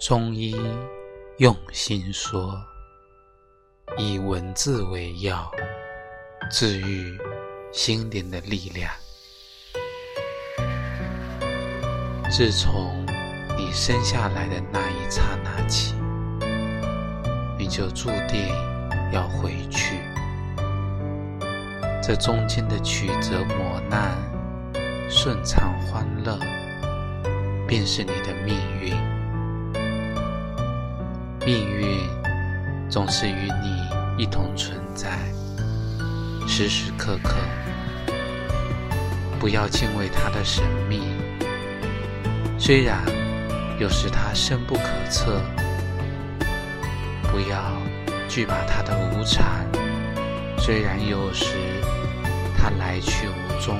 中医用心说，以文字为药，治愈心灵的力量。自从你生下来的那一刹那起，你就注定要回去。这中间的曲折磨难、顺畅欢乐，便是你的命。命运总是与你一同存在，时时刻刻。不要敬畏它的神秘，虽然有时它深不可测；不要惧怕它的无常，虽然有时它来去无踪；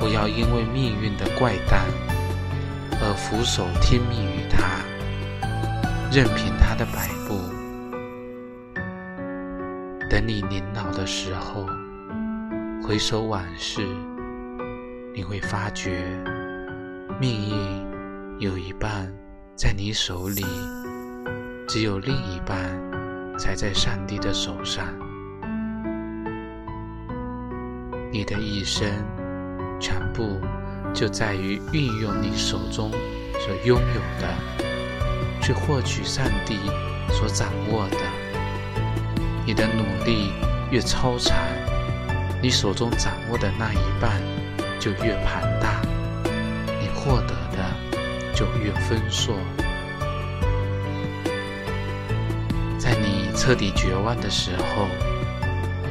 不要因为命运的怪诞。而俯首听命于他，任凭他的摆布。等你年老的时候，回首往事，你会发觉，命运有一半在你手里，只有另一半才在上帝的手上。你的一生，全部。就在于运用你手中所拥有的，去获取上帝所掌握的。你的努力越超常，你手中掌握的那一半就越庞大，你获得的就越丰硕。在你彻底绝望的时候，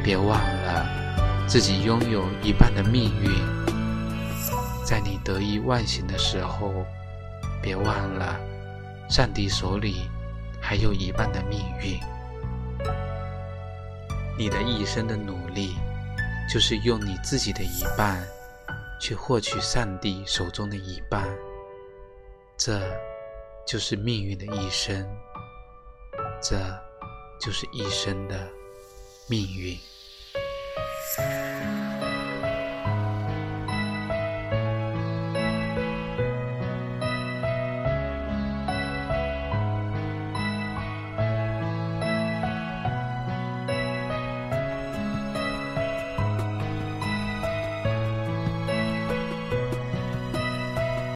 别忘了自己拥有一半的命运。得意忘形的时候，别忘了，上帝手里还有一半的命运。你的一生的努力，就是用你自己的一半，去获取上帝手中的一半。这，就是命运的一生。这，就是一生的命运。